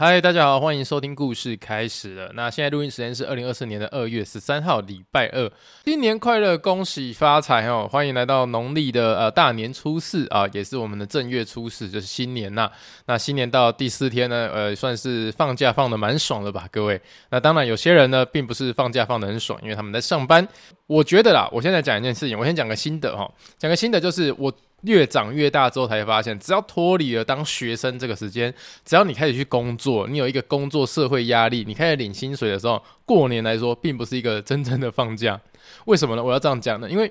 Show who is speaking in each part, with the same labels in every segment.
Speaker 1: 嗨，大家好，欢迎收听故事开始了。那现在录音时间是二零二四年的二月十三号，礼拜二。新年快乐，恭喜发财哦！欢迎来到农历的呃大年初四啊，也是我们的正月初四，就是新年呐。那新年到第四天呢，呃，算是放假放得蛮爽的吧，各位。那当然，有些人呢，并不是放假放得很爽，因为他们在上班。我觉得啦，我现在讲一件事情，我先讲个心得哈，讲个心得就是我。越长越大之后，才发现，只要脱离了当学生这个时间，只要你开始去工作，你有一个工作社会压力，你开始领薪水的时候，过年来说，并不是一个真正的放假。为什么呢？我要这样讲呢？因为，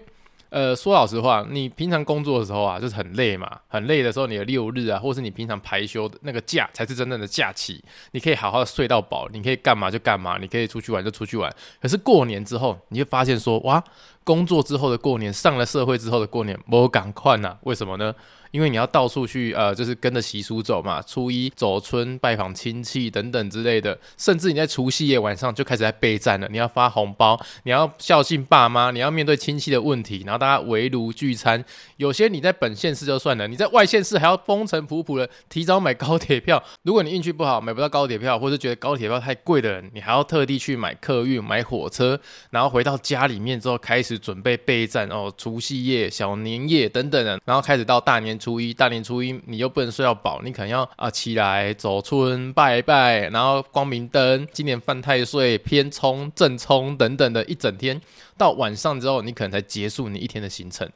Speaker 1: 呃，说老实话，你平常工作的时候啊，就是很累嘛，很累的时候，你的六日啊，或是你平常排休的那个假，才是真正的假期，你可以好好的睡到饱，你可以干嘛就干嘛，你可以出去玩就出去玩。可是过年之后，你会发现说，哇。工作之后的过年，上了社会之后的过年，没赶快呐？为什么呢？因为你要到处去，呃，就是跟着习俗走嘛。初一走村、拜访亲戚等等之类的，甚至你在除夕夜晚上就开始在备战了。你要发红包，你要孝敬爸妈，你要面对亲戚的问题，然后大家围炉聚餐。有些你在本县市就算了，你在外县市还要风尘仆仆的提早买高铁票。如果你运气不好买不到高铁票，或者觉得高铁票太贵的人，你还要特地去买客运、买火车，然后回到家里面之后开始准备备战哦，除夕夜、小年夜等等的，然后开始到大年。初初一大年初一，你又不能睡到饱，你可能要啊起来走村拜拜，然后光明灯，今年犯太岁，偏冲正冲等等的一整天，到晚上之后，你可能才结束你一天的行程。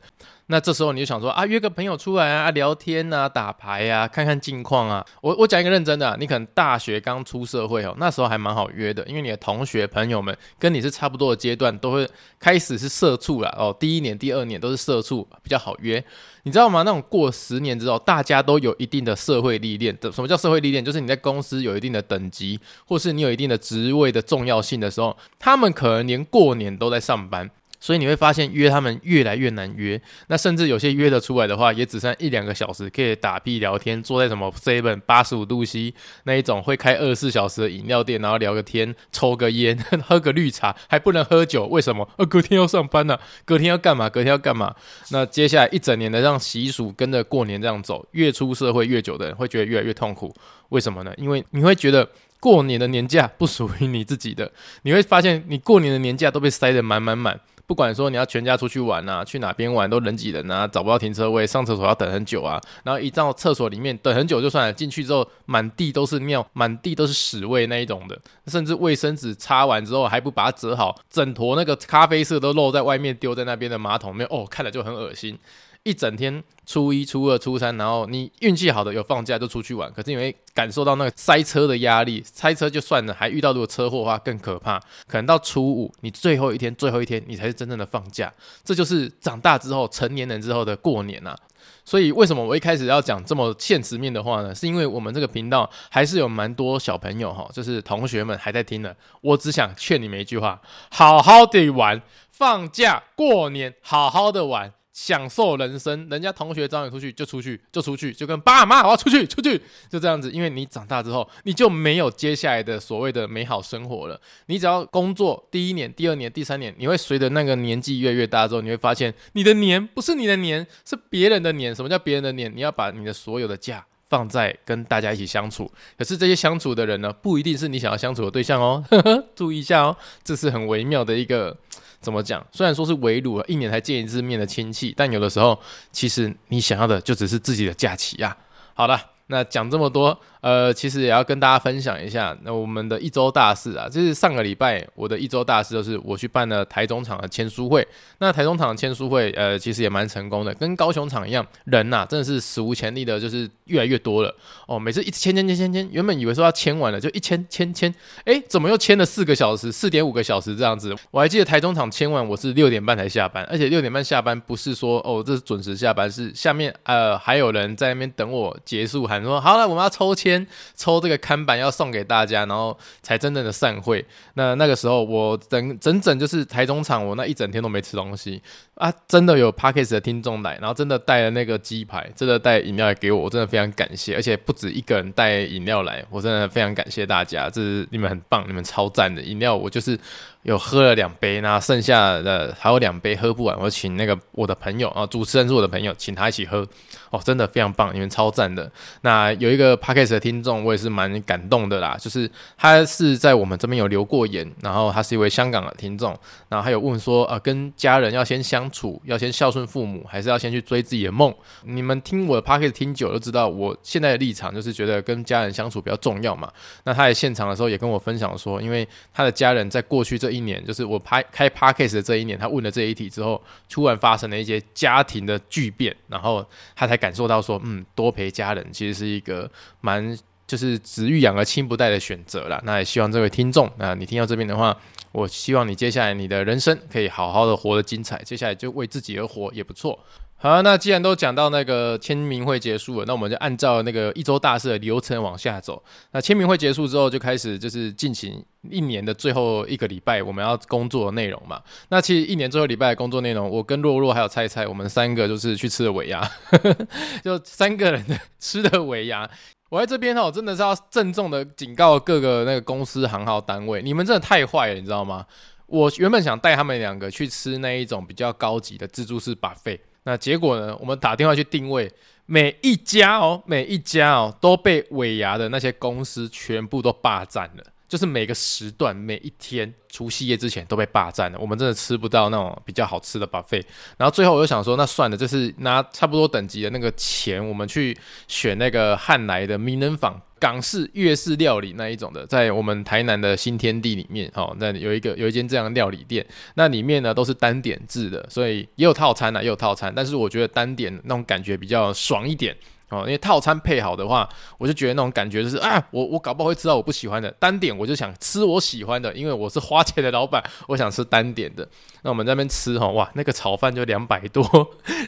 Speaker 1: 那这时候你就想说啊，约个朋友出来啊，聊天啊，打牌啊，看看近况啊。我我讲一个认真的，你可能大学刚出社会哦，那时候还蛮好约的，因为你的同学朋友们跟你是差不多的阶段，都会开始是社畜了哦。第一年、第二年都是社畜，比较好约。你知道吗？那种过十年之后，大家都有一定的社会历练。什么叫社会历练？就是你在公司有一定的等级，或是你有一定的职位的重要性的时候，他们可能连过年都在上班。所以你会发现约他们越来越难约，那甚至有些约得出来的话，也只剩一两个小时可以打屁聊天，坐在什么 seven 八十五度 C 那一种会开二十四小时的饮料店，然后聊个天，抽个烟，喝个绿茶，还不能喝酒，为什么？呃，隔天要上班呢、隔天要干嘛？隔天要干嘛？那接下来一整年的让习俗跟着过年这样走，越出社会越久的人会觉得越来越痛苦，为什么呢？因为你会觉得过年的年假不属于你自己的，你会发现你过年的年假都被塞得满满满。不管说你要全家出去玩啊，去哪边玩都人挤人啊，找不到停车位，上厕所要等很久啊，然后一到厕所里面等很久就算了，进去之后满地都是尿，满地都是屎味那一种的，甚至卫生纸擦完之后还不把它折好，整坨那个咖啡色都漏在外面，丢在那边的马桶里面，哦，看了就很恶心。一整天，初一、初二、初三，然后你运气好的有放假就出去玩，可是你会感受到那个塞车的压力，塞车就算了，还遇到如果车祸的话更可怕。可能到初五，你最后一天，最后一天，你才是真正的放假。这就是长大之后，成年人之后的过年呐。所以为什么我一开始要讲这么现实面的话呢？是因为我们这个频道还是有蛮多小朋友哈，就是同学们还在听的。我只想劝你们一句话：好好的玩，放假过年，好好的玩。享受人生，人家同学找你出去就出去就出去，就跟爸妈我要出去 出去，就这样子。因为你长大之后，你就没有接下来的所谓的美好生活了。你只要工作第一年、第二年、第三年，你会随着那个年纪越来越大之后，你会发现你的年不是你的年，是别人的年。什么叫别人的年？你要把你的所有的假放在跟大家一起相处。可是这些相处的人呢，不一定是你想要相处的对象哦。呵呵，注意一下哦，这是很微妙的一个。怎么讲？虽然说是围炉，一年才见一次面的亲戚，但有的时候，其实你想要的就只是自己的假期呀。好了，那讲这么多。呃，其实也要跟大家分享一下，那我们的一周大事啊，就是上个礼拜我的一周大事就是我去办了台中场的签书会。那台中场签书会，呃，其实也蛮成功的，跟高雄场一样，人呐、真的是史无前例的，就是越来越多了哦。每次一签签签签签，原本以为说要签完了，就一签签签，哎，怎么又签了四个小时，四点五个小时这样子？我还记得台中场签完，我是六点半才下班，而且六点半下班不是说哦这是准时下班，是下面呃还有人在那边等我结束还，说好了，我们要抽签。抽这个看板要送给大家，然后才真正的散会。那那个时候我整整整就是台中场，我那一整天都没吃东西啊！真的有 Podcast 的听众来，然后真的带了那个鸡排，真的带饮料来给我，我真的非常感谢。而且不止一个人带饮料来，我真的非常感谢大家，这是你们很棒，你们超赞的饮料，我就是。有喝了两杯，然后剩下的还有两杯喝不完，我请那个我的朋友啊，主持人是我的朋友，请他一起喝哦，真的非常棒，你们超赞的。那有一个 Podcast 的听众，我也是蛮感动的啦，就是他是在我们这边有留过言，然后他是一位香港的听众，然后还有问说，呃，跟家人要先相处，要先孝顺父母，还是要先去追自己的梦？你们听我的 Podcast 听久了，就知道我现在的立场就是觉得跟家人相处比较重要嘛。那他在现场的时候也跟我分享说，因为他的家人在过去这一年，就是我拍开 Podcast 的这一年，他问了这一题之后，突然发生了一些家庭的巨变，然后他才感受到说，嗯，多陪家人其实是一个蛮就是子欲养而亲不待的选择啦。那也希望这位听众，那你听到这边的话，我希望你接下来你的人生可以好好的活得精彩，接下来就为自己而活也不错。好，那既然都讲到那个签名会结束了，那我们就按照那个一周大事的流程往下走。那签名会结束之后，就开始就是进行一年的最后一个礼拜我们要工作的内容嘛。那其实一年最后礼拜的工作内容，我跟洛洛还有菜菜，我们三个就是去吃了尾牙，就三个人的吃的尾牙。我在这边哦，真的是要郑重的警告各个那个公司行号单位，你们真的太坏了，你知道吗？我原本想带他们两个去吃那一种比较高级的自助式 buffet。那结果呢？我们打电话去定位，每一家哦，每一家哦，都被尾牙的那些公司全部都霸占了。就是每个时段，每一天除夕夜之前都被霸占了，我们真的吃不到那种比较好吃的 buffet。然后最后我又想说，那算了，就是拿差不多等级的那个钱，我们去选那个汉来的名人坊港式粤式料理那一种的，在我们台南的新天地里面，哦，那有一个有一间这样的料理店，那里面呢都是单点制的，所以也有套餐啊，也有套餐，但是我觉得单点那种感觉比较爽一点。哦，因为套餐配好的话，我就觉得那种感觉就是啊，我我搞不好会吃到我不喜欢的单点，我就想吃我喜欢的，因为我是花钱的老板，我想吃单点的。那我们在那边吃哈，哇，那个炒饭就两百多，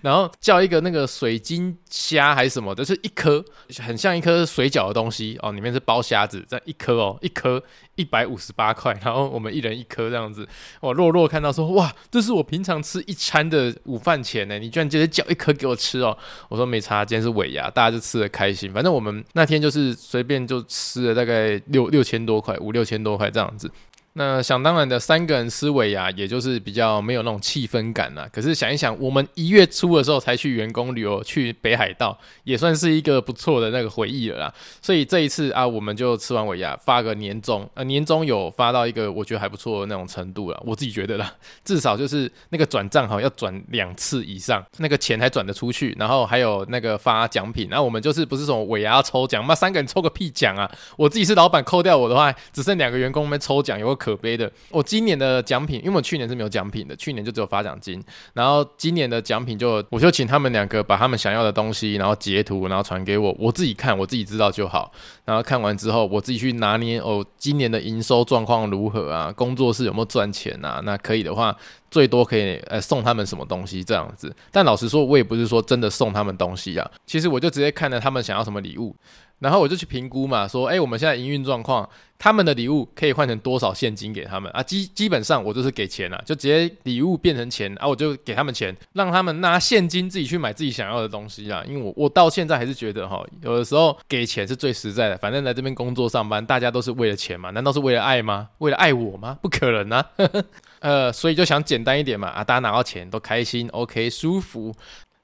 Speaker 1: 然后叫一个那个水晶虾还是什么的，是一颗很像一颗水饺的东西哦，里面是包虾子，这样一颗哦，一颗一百五十八块，然后我们一人一颗这样子。我弱弱看到说，哇，这是我平常吃一餐的午饭钱呢，你居然直接叫一颗给我吃哦？我说没差，今天是尾牙。大家就吃得开心，反正我们那天就是随便就吃了大概六六千多块，五六千多块这样子。那想当然的，三个人吃尾牙，也就是比较没有那种气氛感啦。可是想一想，我们一月初的时候才去员工旅游，去北海道，也算是一个不错的那个回忆了啦。所以这一次啊，我们就吃完尾牙，发个年终，呃，年终有发到一个我觉得还不错的那种程度了。我自己觉得啦，至少就是那个转账哈，要转两次以上，那个钱还转得出去。然后还有那个发奖品，然后我们就是不是什么尾牙抽奖，妈三个人抽个屁奖啊！我自己是老板，扣掉我的话，只剩两个员工没抽奖，有个。可悲的，我今年的奖品，因为我去年是没有奖品的，去年就只有发奖金。然后今年的奖品就，我就请他们两个把他们想要的东西，然后截图，然后传给我，我自己看，我自己知道就好。然后看完之后，我自己去拿捏哦，今年的营收状况如何啊？工作室有没有赚钱啊？那可以的话，最多可以呃送他们什么东西这样子。但老实说，我也不是说真的送他们东西啊，其实我就直接看了他们想要什么礼物。然后我就去评估嘛，说，哎，我们现在营运状况，他们的礼物可以换成多少现金给他们啊？基基本上我就是给钱了，就直接礼物变成钱啊，我就给他们钱，让他们拿现金自己去买自己想要的东西啊。因为我我到现在还是觉得哈，有的时候给钱是最实在的。反正来这边工作上班，大家都是为了钱嘛，难道是为了爱吗？为了爱我吗？不可能啊！呃，所以就想简单一点嘛，啊，大家拿到钱都开心，OK，舒服。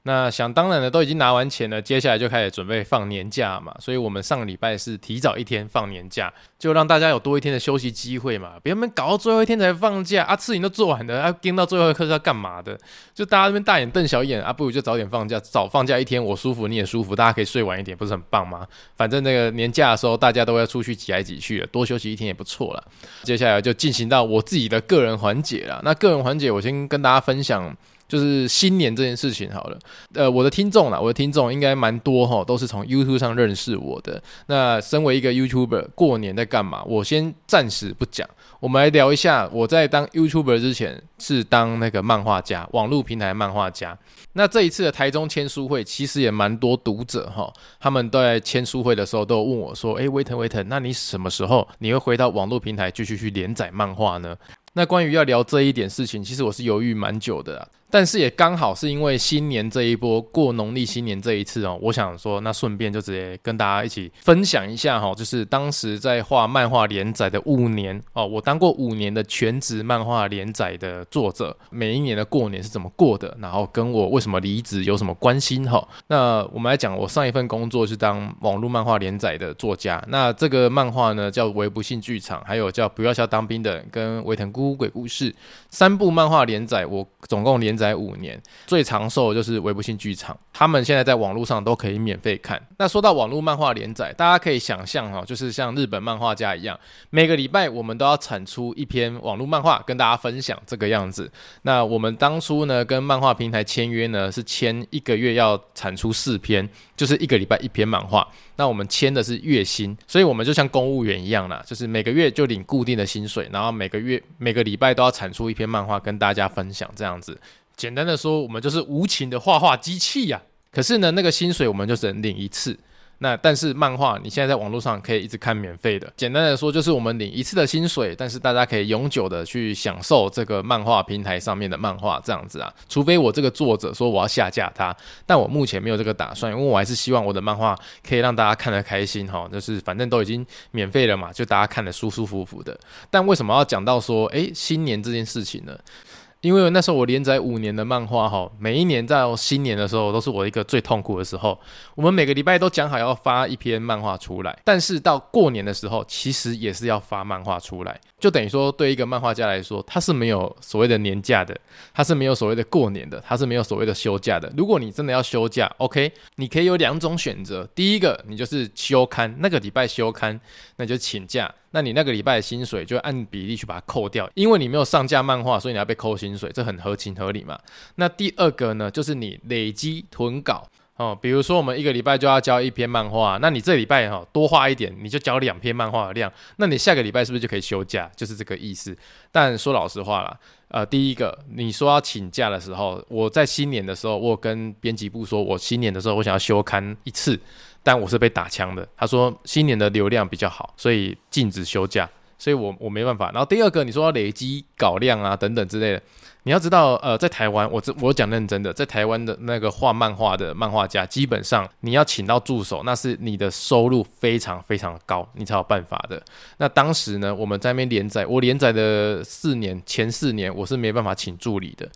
Speaker 1: 那想当然的都已经拿完钱了，接下来就开始准备放年假嘛。所以，我们上个礼拜是提早一天放年假，就让大家有多一天的休息机会嘛。别人搞到最后一天才放假啊，事情都做完了，要盯到最后一刻是要干嘛的？就大家这边大眼瞪小眼啊，不如就早点放假，早放假一天，我舒服你也舒服，大家可以睡晚一点，不是很棒吗？反正那个年假的时候，大家都要出去挤来挤去的，多休息一天也不错了。接下来就进行到我自己的个人环节了。那个人环节，我先跟大家分享。就是新年这件事情好了，呃，我的听众啦，我的听众应该蛮多哈，都是从 YouTube 上认识我的。那身为一个 YouTuber，过年在干嘛？我先暂时不讲，我们来聊一下我在当 YouTuber 之前是当那个漫画家，网络平台漫画家。那这一次的台中签书会，其实也蛮多读者哈，他们都在签书会的时候都问我说：“诶，威腾威腾，那你什么时候你会回到网络平台继续去连载漫画呢？”那关于要聊这一点事情，其实我是犹豫蛮久的。但是也刚好是因为新年这一波过农历新年这一次哦，我想说，那顺便就直接跟大家一起分享一下哈，就是当时在画漫画连载的五年哦，我当过五年的全职漫画连载的作者，每一年的过年是怎么过的，然后跟我为什么离职有什么关心哈？那我们来讲，我上一份工作是当网络漫画连载的作家，那这个漫画呢叫《微不幸剧场》，还有叫《不要笑当兵的》跟《维腾姑姑鬼故事》三部漫画连载，我总共连。载五年最长寿就是微不信剧场，他们现在在网络上都可以免费看。那说到网络漫画连载，大家可以想象哈，就是像日本漫画家一样，每个礼拜我们都要产出一篇网络漫画跟大家分享这个样子。那我们当初呢跟漫画平台签约呢是签一个月要产出四篇，就是一个礼拜一篇漫画。那我们签的是月薪，所以我们就像公务员一样啦，就是每个月就领固定的薪水，然后每个月每个礼拜都要产出一篇漫画跟大家分享这样子。简单的说，我们就是无情的画画机器呀。可是呢，那个薪水我们就只能领一次。那但是漫画，你现在在网络上可以一直看免费的。简单的说，就是我们领一次的薪水，但是大家可以永久的去享受这个漫画平台上面的漫画这样子啊。除非我这个作者说我要下架它，但我目前没有这个打算，因为我还是希望我的漫画可以让大家看得开心哈。就是反正都已经免费了嘛，就大家看得舒舒服服的。但为什么要讲到说，诶，新年这件事情呢？因为那时候我连载五年的漫画哈，每一年在新年的时候都是我一个最痛苦的时候。我们每个礼拜都讲好要发一篇漫画出来，但是到过年的时候，其实也是要发漫画出来。就等于说，对一个漫画家来说，他是没有所谓的年假的，他是没有所谓的过年的，他是没有所谓的休假的。如果你真的要休假，OK，你可以有两种选择。第一个，你就是休刊，那个礼拜休刊，那就请假。那你那个礼拜的薪水就按比例去把它扣掉，因为你没有上架漫画，所以你要被扣薪水，这很合情合理嘛。那第二个呢，就是你累积囤稿哦，比如说我们一个礼拜就要交一篇漫画，那你这礼拜哈多画一点，你就交两篇漫画的量，那你下个礼拜是不是就可以休假？就是这个意思。但说老实话啦，呃，第一个你说要请假的时候，我在新年的时候，我跟编辑部说我新年的时候我想要休刊一次。但我是被打枪的，他说新年的流量比较好，所以禁止休假，所以我我没办法。然后第二个，你说要累积稿量啊等等之类的，你要知道，呃，在台湾，我这我讲认真的，在台湾的那个画漫画的漫画家，基本上你要请到助手，那是你的收入非常非常高，你才有办法的。那当时呢，我们在那边连载，我连载的四年前四年，我是没办法请助理的，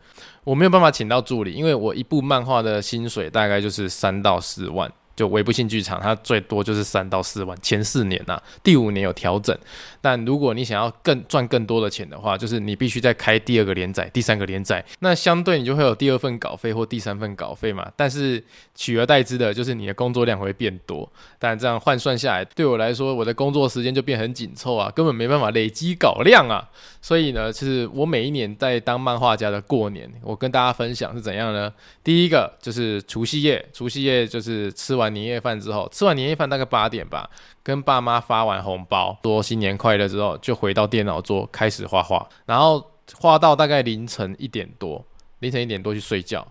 Speaker 1: 我没有办法请到助理，因为我一部漫画的薪水大概就是三到四万。就微不幸剧场，它最多就是三到四万，前四年呐、第五年有调整。但如果你想要更赚更多的钱的话，就是你必须再开第二个连载、第三个连载，那相对你就会有第二份稿费或第三份稿费嘛。但是取而代之的就是你的工作量会变多。但这样换算下来，对我来说，我的工作时间就变很紧凑啊，根本没办法累积稿量啊。所以呢，其实我每一年在当漫画家的过年，我跟大家分享是怎样呢？第一个就是除夕夜，除夕夜就是吃完年夜饭之后，吃完年夜饭大概八点吧，跟爸妈发完红包，说新年快乐之后，就回到电脑桌开始画画，然后画到大概凌晨一点多，凌晨一点多去睡觉，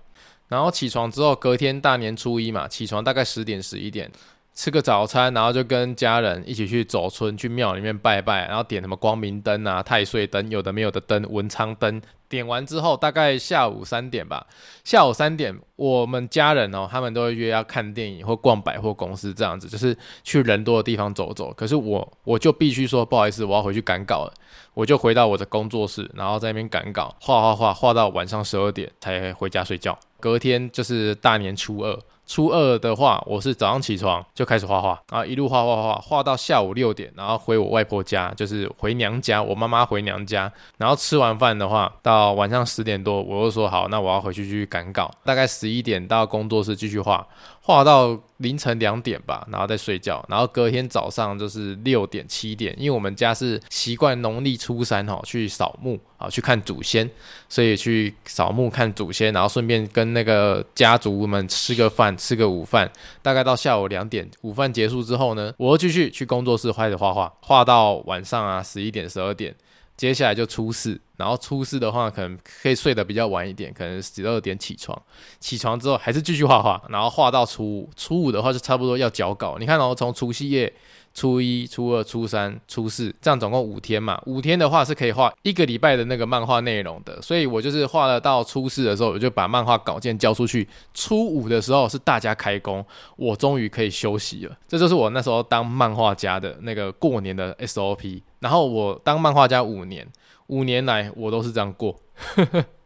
Speaker 1: 然后起床之后，隔天大年初一嘛，起床大概十点十一点。吃个早餐，然后就跟家人一起去走村，去庙里面拜拜，然后点什么光明灯啊、太岁灯，有的没有的灯、文昌灯。点完之后，大概下午三点吧。下午三点，我们家人哦，他们都会约要看电影或逛百货公司这样子，就是去人多的地方走走。可是我，我就必须说不好意思，我要回去赶稿了。我就回到我的工作室，然后在那边赶稿，画画画，画到晚上十二点才回家睡觉。隔天就是大年初二。初二的话，我是早上起床就开始画画，啊一路画画画画到下午六点，然后回我外婆家，就是回娘家，我妈妈回娘家，然后吃完饭的话，到晚上十点多，我又说好，那我要回去继续赶稿，大概十一点到工作室继续画。画到凌晨两点吧，然后再睡觉，然后隔天早上就是六点七点，因为我们家是习惯农历初三哈去扫墓啊，去看祖先，所以去扫墓看祖先，然后顺便跟那个家族们吃个饭，吃个午饭，大概到下午两点，午饭结束之后呢，我又继续去工作室开始画画，画到晚上啊十一点十二点，接下来就初四。然后初四的话，可能可以睡得比较晚一点，可能十二点起床。起床之后还是继续画画，然后画到初五。初五的话就差不多要交稿。你看，然后从除夕夜。初一、初二、初三、初四，这样总共五天嘛。五天的话是可以画一个礼拜的那个漫画内容的，所以我就是画了到初四的时候，我就把漫画稿件交出去。初五的时候是大家开工，我终于可以休息了。这就是我那时候当漫画家的那个过年的 SOP。然后我当漫画家五年，五年来我都是这样过。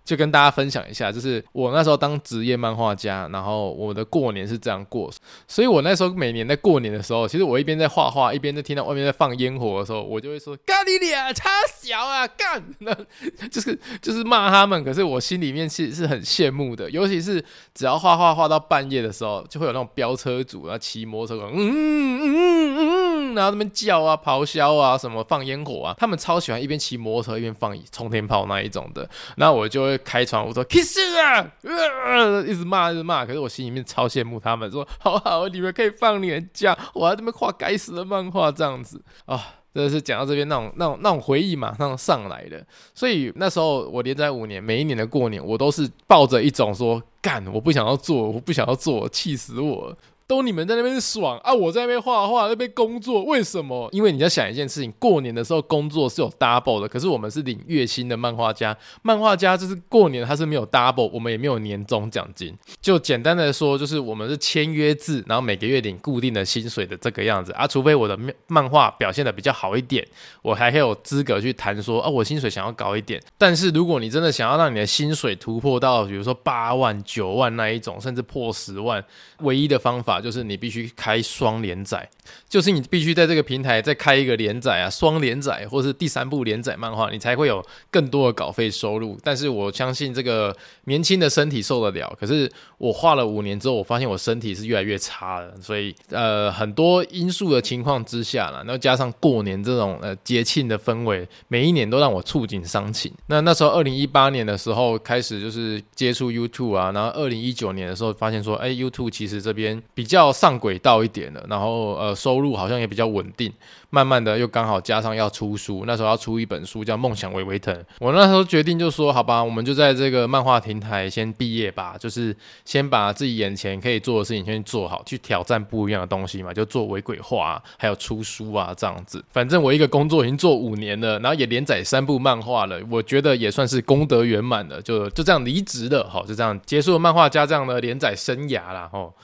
Speaker 1: 就跟大家分享一下，就是我那时候当职业漫画家，然后我的过年是这样过，所以我那时候每年在过年的时候，其实我一边在画画，一边在听到外面在放烟火的时候，我就会说干你俩差小啊 干，就是就是骂他们，可是我心里面其实是很羡慕的，尤其是只要画画画到半夜的时候，就会有那种飙车族啊骑摩托车，嗯嗯嗯嗯，然后他们叫啊咆哮啊什么放烟火啊，他们超喜欢一边骑摩托车一边放冲天炮那一种的，那我就会。开窗，我说 kiss 啊，呃，一直骂，一直骂。可是我心里面超羡慕他们，说好好，你们可以放年假，我还这么画该死的漫画这样子啊，真的是讲到这边那种那种那种回忆马上上来的。所以那时候我连载五年，每一年的过年，我都是抱着一种说干，我不想要做，我不想要做，气死我了。都你们在那边爽啊，我在那边画画，那边工作，为什么？因为你要想一件事情，过年的时候工作是有 double 的，可是我们是领月薪的漫画家，漫画家就是过年他是没有 double，我们也没有年终奖金。就简单的说，就是我们是签约制，然后每个月领固定的薪水的这个样子啊。除非我的漫画表现的比较好一点，我还可以有资格去谈说啊，我薪水想要高一点。但是如果你真的想要让你的薪水突破到，比如说八万、九万那一种，甚至破十万，唯一的方法。就是你必须开双连载，就是你必须在这个平台再开一个连载啊，双连载或是第三部连载漫画，你才会有更多的稿费收入。但是我相信这个年轻的身体受得了，可是我画了五年之后，我发现我身体是越来越差了。所以呃，很多因素的情况之下了，然后加上过年这种呃节庆的氛围，每一年都让我触景伤情。那那时候二零一八年的时候开始就是接触 YouTube 啊，然后二零一九年的时候发现说，哎，YouTube 其实这边比比较。上轨道一点了，然后呃，收入好像也比较稳定。慢慢的又刚好加上要出书，那时候要出一本书叫《梦想微微腾》。我那时候决定就说，好吧，我们就在这个漫画平台先毕业吧，就是先把自己眼前可以做的事情先做好，去挑战不一样的东西嘛，就做微鬼画，还有出书啊这样子。反正我一个工作已经做五年了，然后也连载三部漫画了，我觉得也算是功德圆满了，就就这样离职了，好，就这样结束了漫画家这样的连载生涯了，吼。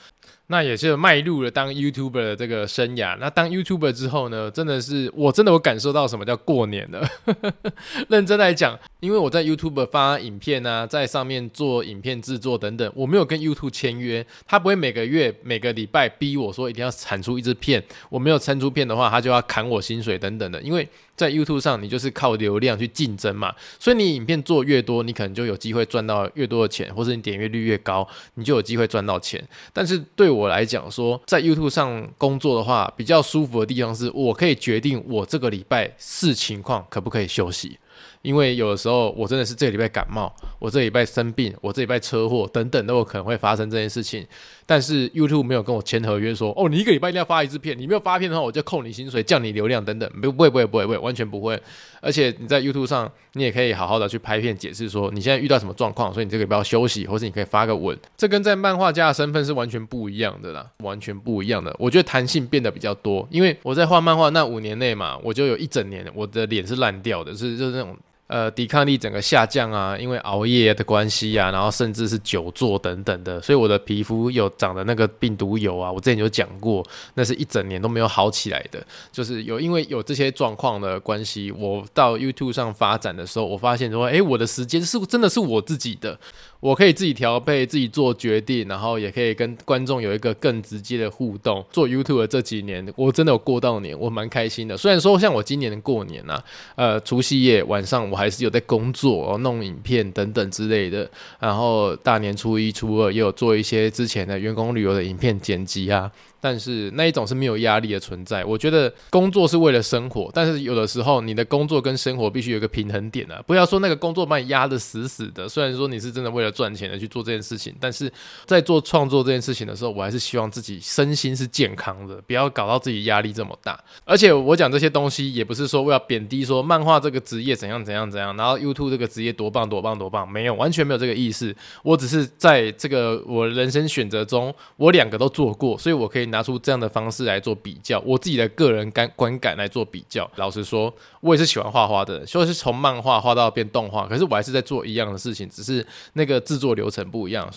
Speaker 1: 那也是迈入了当 YouTuber 的这个生涯。那当 YouTuber 之后呢，真的是我真的我感受到什么叫过年了。认真来讲，因为我在 YouTube 发影片啊，在上面做影片制作等等，我没有跟 YouTube 签约，他不会每个月每个礼拜逼我说一定要产出一支片，我没有产出片的话，他就要砍我薪水等等的，因为。在 YouTube 上，你就是靠流量去竞争嘛，所以你影片做越多，你可能就有机会赚到越多的钱，或是你点阅率越高，你就有机会赚到钱。但是对我来讲说，在 YouTube 上工作的话，比较舒服的地方是我可以决定我这个礼拜视情况可不可以休息。因为有的时候我真的是这个礼拜感冒，我这礼拜生病，我这礼拜车祸等等都有可能会发生这件事情。但是 YouTube 没有跟我签合约说，哦，你一个礼拜一定要发一支片，你没有发片的话，我就扣你薪水，降你流量等等，不不会不会不会不会，完全不会。而且你在 YouTube 上，你也可以好好的去拍片解释说你现在遇到什么状况，所以你这个礼拜要休息，或是你可以发个文。这跟在漫画家的身份是完全不一样的啦，完全不一样的。我觉得弹性变得比较多，因为我在画漫画那五年内嘛，我就有一整年我的脸是烂掉的，是就是那种。呃，抵抗力整个下降啊，因为熬夜的关系啊，然后甚至是久坐等等的，所以我的皮肤有长的那个病毒疣啊，我之前有讲过，那是一整年都没有好起来的，就是有因为有这些状况的关系，我到 YouTube 上发展的时候，我发现说，哎，我的时间是真的是我自己的。我可以自己调配，自己做决定，然后也可以跟观众有一个更直接的互动。做 YouTube 的这几年，我真的有过到年，我蛮开心的。虽然说像我今年的过年啊，呃，除夕夜晚上我还是有在工作，弄影片等等之类的。然后大年初一、初二也有做一些之前的员工旅游的影片剪辑啊。但是那一种是没有压力的存在。我觉得工作是为了生活，但是有的时候你的工作跟生活必须有一个平衡点啊，不要说那个工作把你压得死死的。虽然说你是真的为了赚钱而去做这件事情，但是在做创作这件事情的时候，我还是希望自己身心是健康的，不要搞到自己压力这么大。而且我讲这些东西也不是说为了贬低说漫画这个职业怎样怎样怎样，然后 YouTube 这个职业多棒多棒多棒，没有，完全没有这个意思。我只是在这个我人生选择中，我两个都做过，所以我可以拿出这样的方式来做比较，我自己的个人感观感来做比较。老实说，我也是喜欢画画的，就是从漫画画到变动画，可是我还是在做一样的事情，只是那个制作流程不一样。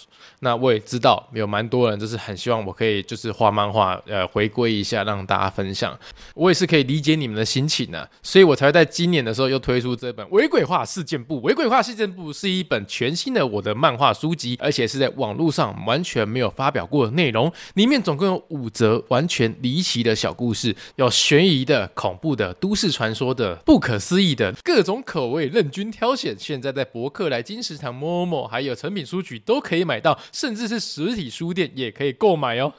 Speaker 1: 那我也知道有蛮多人就是很希望我可以就是画漫画，呃，回归一下让大家分享。我也是可以理解你们的心情呢、所以我才会在今年的时候又推出这本《微鬼画事件簿》。《微鬼画事件簿》是一本全新的我的漫画书籍，而且是在网络上完全没有发表过的内容。里面总共有五则完全离奇的小故事，有悬疑的、恐怖的、都市传说的、不可思议的，各种口味任君挑选。现在在博客来、金石堂、Momo 还有诚品书局都可以买到，甚至是实体书店也可以购买哦。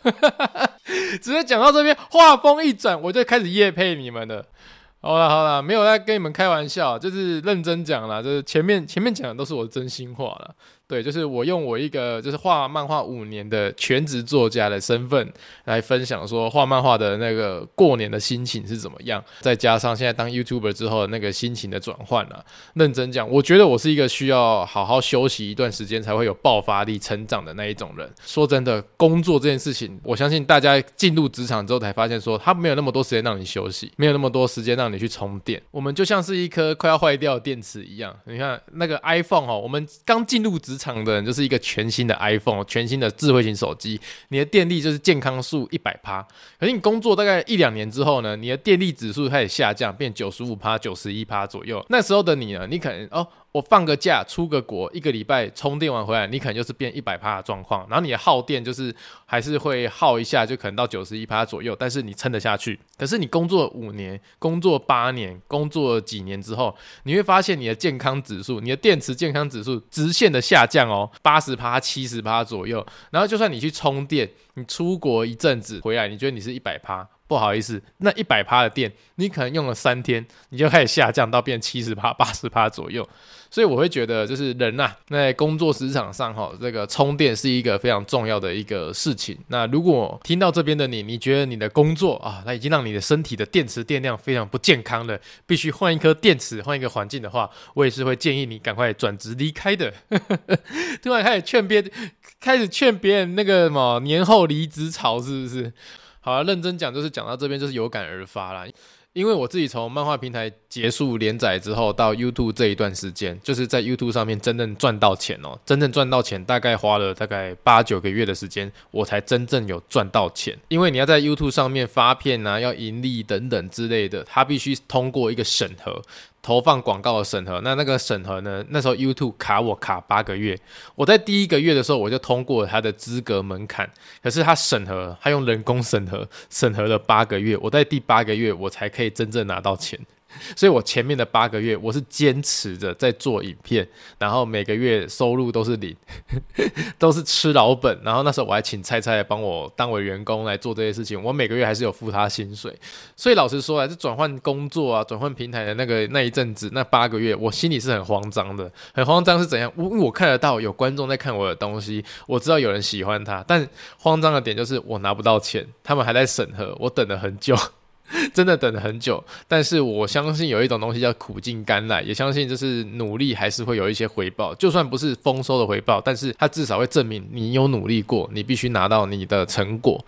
Speaker 1: 直接讲到这边，话锋一转，我就开始夜配你们了。好了好了，没有在跟你们开玩笑，就是认真讲了，就是前面前面讲的都是我的真心话了。对，就是我用我一个就是画漫画五年的全职作家的身份来分享，说画漫画的那个过年的心情是怎么样，再加上现在当 YouTuber 之后的那个心情的转换啊。认真讲，我觉得我是一个需要好好休息一段时间才会有爆发力成长的那一种人。说真的，工作这件事情，我相信大家进入职场之后才发现，说他没有那么多时间让你休息，没有那么多时间让你去充电。我们就像是一颗快要坏掉的电池一样。你看那个 iPhone 哦，我们刚进入职场的人就是一个全新的 iPhone，全新的智慧型手机，你的电力就是健康数一百趴。可是你工作大概一两年之后呢，你的电力指数开始下降，变九十五趴、九十一趴左右。那时候的你呢，你可能哦。我放个假，出个国，一个礼拜充电完回来，你可能就是变一百趴的状况，然后你的耗电就是还是会耗一下，就可能到九十一趴左右，但是你撑得下去。可是你工作五年、工作八年、工作几年之后，你会发现你的健康指数、你的电池健康指数直线的下降哦，八十趴、七十趴左右。然后就算你去充电，你出国一阵子回来，你觉得你是一百趴。不好意思，那一百趴的电，你可能用了三天，你就开始下降到变七十趴、八十趴左右。所以我会觉得，就是人呐、啊，在工作职场上哈，这个充电是一个非常重要的一个事情。那如果听到这边的你，你觉得你的工作啊，那已经让你的身体的电池电量非常不健康了，必须换一颗电池，换一个环境的话，我也是会建议你赶快转职离开的。突然开始劝别，开始劝别人那个什么年后离职潮，是不是？好了，认真讲，就是讲到这边就是有感而发啦。因为我自己从漫画平台结束连载之后到 YouTube 这一段时间，就是在 YouTube 上面真正赚到钱哦，真正赚到钱大概花了大概八九个月的时间，我才真正有赚到钱。因为你要在 YouTube 上面发片啊，要盈利等等之类的，它必须通过一个审核。投放广告的审核，那那个审核呢？那时候 YouTube 卡我卡八个月，我在第一个月的时候我就通过他的资格门槛，可是他审核，他用人工审核，审核了八个月，我在第八个月我才可以真正拿到钱。所以我前面的八个月，我是坚持着在做影片，然后每个月收入都是零，都是吃老本。然后那时候我还请菜菜帮我当为员工来做这些事情，我每个月还是有付他薪水。所以老实说啊，这转换工作啊，转换平台的那个那一阵子，那八个月，我心里是很慌张的，很慌张是怎样？我我看得到有观众在看我的东西，我知道有人喜欢他，但慌张的点就是我拿不到钱，他们还在审核，我等了很久。真的等了很久，但是我相信有一种东西叫苦尽甘来，也相信就是努力还是会有一些回报，就算不是丰收的回报，但是它至少会证明你有努力过，你必须拿到你的成果。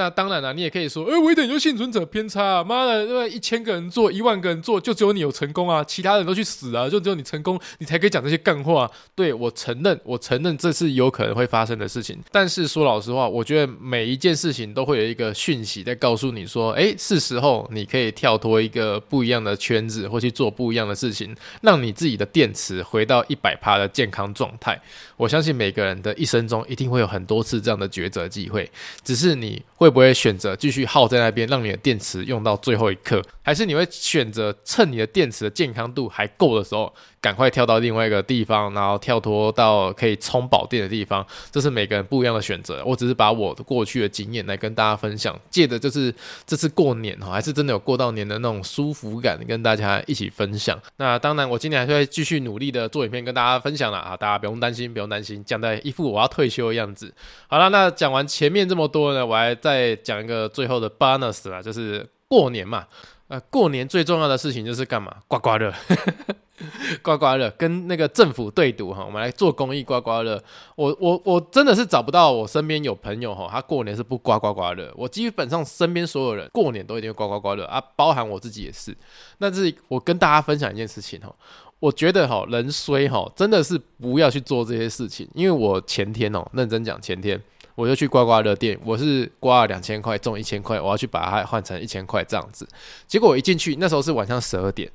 Speaker 1: 那当然了，你也可以说，哎、我一点就幸存者偏差啊，妈的，对吧？一千个人做，一万个人做，就只有你有成功啊，其他人都去死啊，就只有你成功，你才可以讲这些干话。对，我承认，我承认这是有可能会发生的事情。但是说老实话，我觉得每一件事情都会有一个讯息在告诉你说，哎、是时候你可以跳脱一个不一样的圈子，或去做不一样的事情，让你自己的电池回到一百趴的健康状态。我相信每个人的一生中一定会有很多次这样的抉择机会，只是你会。会不会选择继续耗在那边，让你的电池用到最后一刻，还是你会选择趁你的电池的健康度还够的时候，赶快跳到另外一个地方，然后跳脱到可以充饱电的地方？这是每个人不一样的选择。我只是把我的过去的经验来跟大家分享，借的就是这次过年哈，还是真的有过到年的那种舒服感，跟大家一起分享。那当然，我今年还是会继续努力的做影片跟大家分享了啊，大家不用担心，不用担心，讲的一副我要退休的样子。好了，那讲完前面这么多呢，我还再讲一个最后的 bonus 啦，就是过年嘛，呃，过年最重要的事情就是干嘛？刮刮乐，刮刮乐，跟那个政府对赌哈，我们来做公益刮刮乐。我我我真的是找不到我身边有朋友哈，他过年是不刮刮刮乐。我基本上身边所有人过年都一定会刮刮刮乐啊，包含我自己也是。那是我跟大家分享一件事情哈，我觉得哈，人衰哈，真的是不要去做这些事情，因为我前天哦，认真讲前天。我就去刮刮乐店，我是刮了两千块中一千块，我要去把它换成一千块这样子。结果我一进去，那时候是晚上十二点。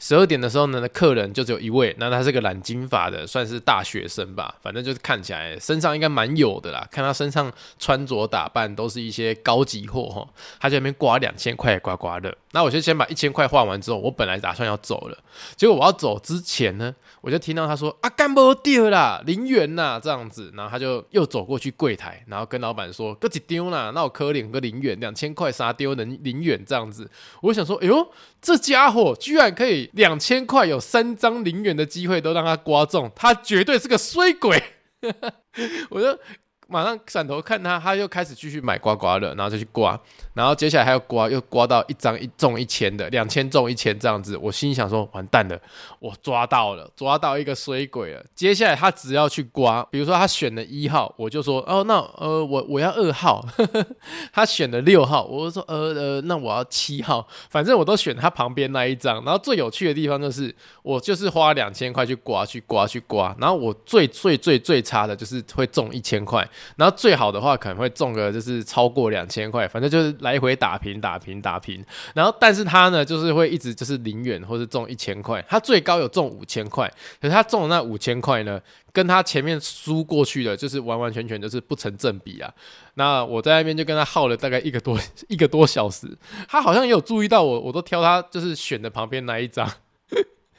Speaker 1: 十二点的时候呢，那客人就只有一位，那他是个染金发的，算是大学生吧，反正就是看起来身上应该蛮有的啦。看他身上穿着打扮都是一些高级货哈，他在那边刮两千块刮刮乐。那我就先把一千块换完之后，我本来打算要走了，结果我要走之前呢，我就听到他说啊，干不掉啦，零元呐这样子，然后他就又走过去柜台，然后跟老板说，哥几丢啦，那我可领个零元，两千块啥丢能零元这样子。我想说，哎呦，这家伙居然可以。两千块有三张零元的机会都让他刮中，他绝对是个衰鬼。我就马上转头看他，他又开始继续买刮刮乐，然后就去刮，然后接下来还要刮，又刮到一张一中一千的，两千中一千这样子。我心想说，完蛋了，我抓到了，抓到一个衰鬼了。接下来他只要去刮，比如说他选了一号，我就说哦，那呃我我要二号。他选了六号，我说呃呃，那我要七号。反正我都选他旁边那一张。然后最有趣的地方就是，我就是花两千块去刮，去刮，去刮。然后我最最最最差的就是会中一千块。然后最好的话可能会中个就是超过两千块，反正就是来回打平打平打平。然后但是他呢就是会一直就是零元或是中一千块，他最高有中五千块，可是他中的那五千块呢，跟他前面输过去的就是完完全全就是不成正比啊。那我在那边就跟他耗了大概一个多一个多小时，他好像也有注意到我，我都挑他就是选的旁边那一张。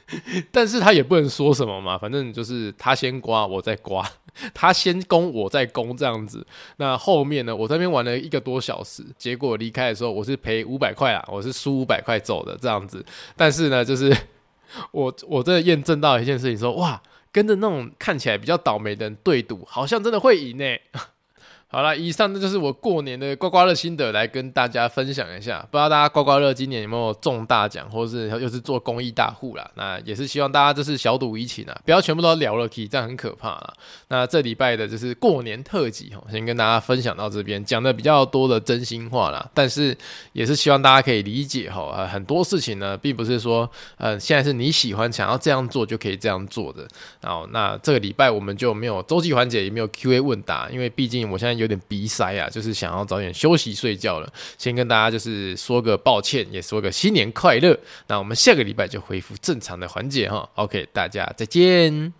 Speaker 1: 但是他也不能说什么嘛，反正就是他先刮，我再刮，他先攻，我再攻这样子。那后面呢，我这边玩了一个多小时，结果离开的时候我是赔五百块啊，我是输五百块走的这样子。但是呢，就是 我我这验证到一件事情，说哇，跟着那种看起来比较倒霉的人对赌，好像真的会赢呢。好了，以上这就是我过年的刮刮乐心得，来跟大家分享一下。不知道大家刮刮乐今年有没有中大奖，或是又是做公益大户啦？那也是希望大家就是小赌怡情啊，不要全部都聊了起，这样很可怕啦。那这礼拜的就是过年特辑哈，先跟大家分享到这边，讲的比较多的真心话啦。但是也是希望大家可以理解哈，呃，很多事情呢，并不是说呃现在是你喜欢想要这样做就可以这样做的。然后那这个礼拜我们就没有周记环节，也没有 Q&A 问答，因为毕竟我现在有点鼻塞啊，就是想要早点休息睡觉了。先跟大家就是说个抱歉，也说个新年快乐。那我们下个礼拜就恢复正常的环节哈。OK，大家再见。